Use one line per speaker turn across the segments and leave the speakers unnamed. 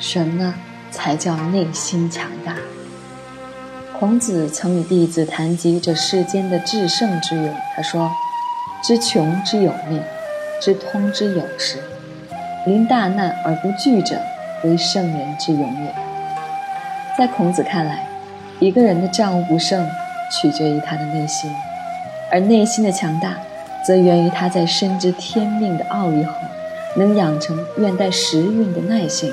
什么才叫内心强大？孔子曾与弟子谈及这世间的至圣之勇，他说：“知穷之有命，知通之有时。临大难而不惧者，为圣人之勇也。”在孔子看来，一个人的战无不胜，取决于他的内心，而内心的强大，则源于他在深知天命的奥义后，能养成愿待时运的耐性，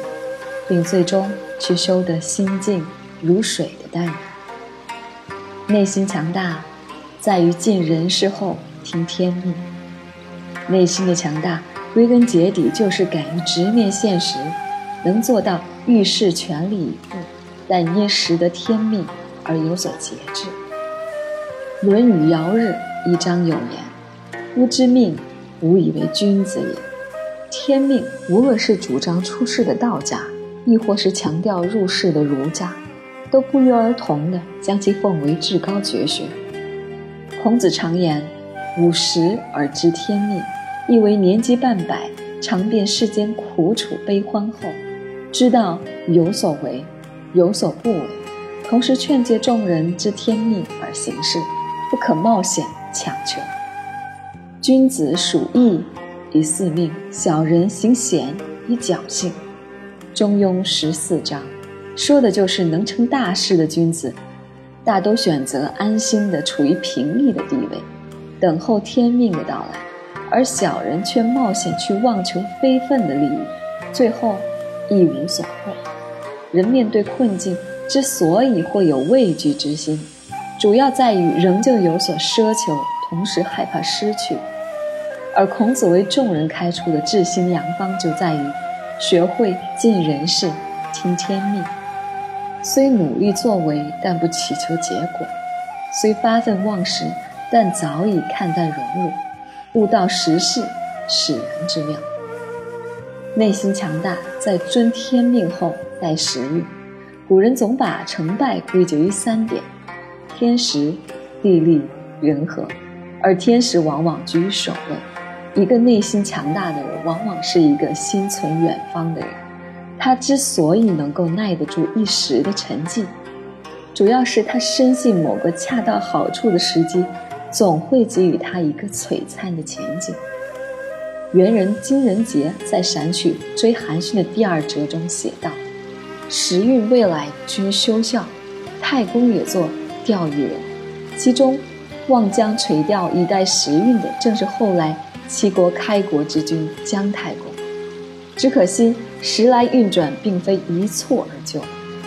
并最终去修得心静如水的淡然。内心强大，在于尽人事后听天命。内心的强大，归根结底就是敢于直面现实，能做到遇事全力以赴，但因识得天命而有所节制。《论语尧日》一章有言：“夫知命，无以为君子也。”天命，无论是主张出世的道家，亦或是强调入世的儒家。都不约而同地将其奉为至高绝学。孔子常言：“五十而知天命”，意为年纪半百，尝遍世间苦楚悲欢后，知道有所为，有所不为，同时劝诫众人知天命而行事，不可冒险强求。君子属义以四命，小人行险以侥幸。中庸十四章。说的就是能成大事的君子，大都选择安心的处于平易的地位，等候天命的到来；而小人却冒险去妄求非分的利益，最后一无所获。人面对困境之所以会有畏惧之心，主要在于仍旧有所奢求，同时害怕失去。而孔子为众人开出的治心良方，就在于学会尽人事，听天命。虽努力作为，但不祈求结果；虽发愤忘食，但早已看淡荣辱，悟到时事使然之妙。内心强大，在遵天命后待时运。古人总把成败归结于三点：天时、地利、人和，而天时往往居于首位。一个内心强大的人，往往是一个心存远方的人。他之所以能够耐得住一时的沉寂，主要是他深信某个恰到好处的时机，总会给予他一个璀璨的前景。元人金仁杰在《闪曲追韩信》的第二折中写道：“时运未来君休效，太公也作钓鱼人。其中望江垂钓以待时运的，正是后来齐国开国之君姜太公。只可惜。”时来运转，并非一蹴而就，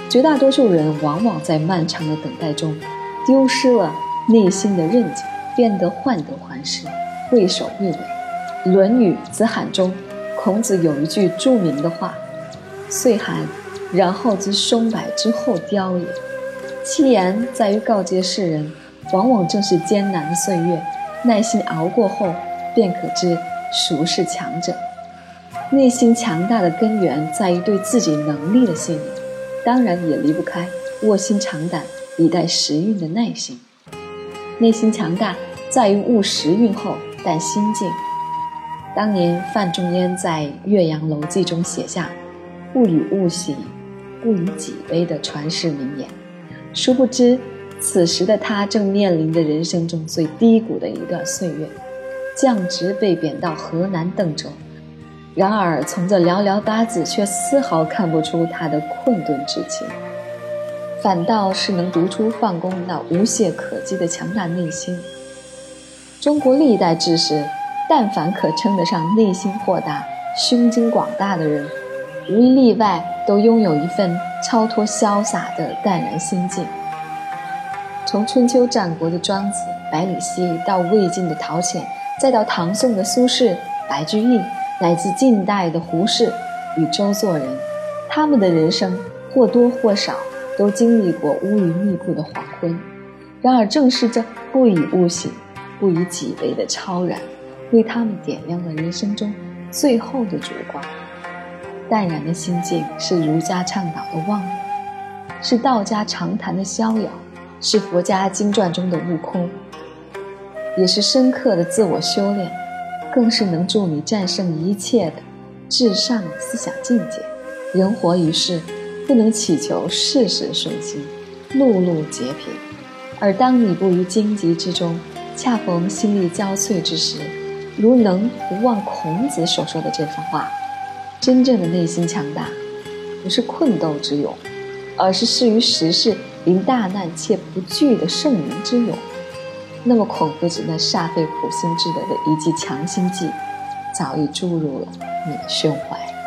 绝大多数人往往在漫长的等待中，丢失了内心的韧劲，变得患得患失，畏首畏尾。《论语·子罕》中，孔子有一句著名的话：“岁寒，然后知松柏之后凋也。”其言在于告诫世人，往往正是艰难的岁月，耐心熬过后，便可知孰是强者。内心强大的根源在于对自己能力的信任，当然也离不开卧薪尝胆、以待时运的耐心。内心强大在于悟时运后待心静。当年范仲淹在《岳阳楼记》中写下“不以物喜，不以己悲”的传世名言，殊不知此时的他正面临着人生中最低谷的一段岁月，降职被贬到河南邓州。然而，从这寥寥八字却丝毫看不出他的困顿之情，反倒是能读出范公那无懈可击的强大内心。中国历代志士，但凡可称得上内心豁达、胸襟广大的人，无一例外都拥有一份超脱潇洒的淡然心境。从春秋战国的庄子、百里奚，到魏晋的陶潜，再到唐宋的苏轼、白居易。乃至近代的胡适与周作人，他们的人生或多或少都经历过乌云密布的黄昏。然而，正是这不以物喜，不以己悲的超然，为他们点亮了人生中最后的烛光。淡然的心境是儒家倡导的忘我，是道家常谈的逍遥，是佛家经传中的悟空，也是深刻的自我修炼。更是能助你战胜一切的至上思想境界。人活于世，不能祈求事事顺心，路路皆平。而当你步于荆棘之中，恰逢心力交瘁之时，如能不忘孔子所说的这番话，真正的内心强大，不是困斗之勇，而是适于时事、临大难且不惧的圣人之勇。那么孔夫子那煞费苦心之得的一剂强心剂，早已注入了你的胸怀。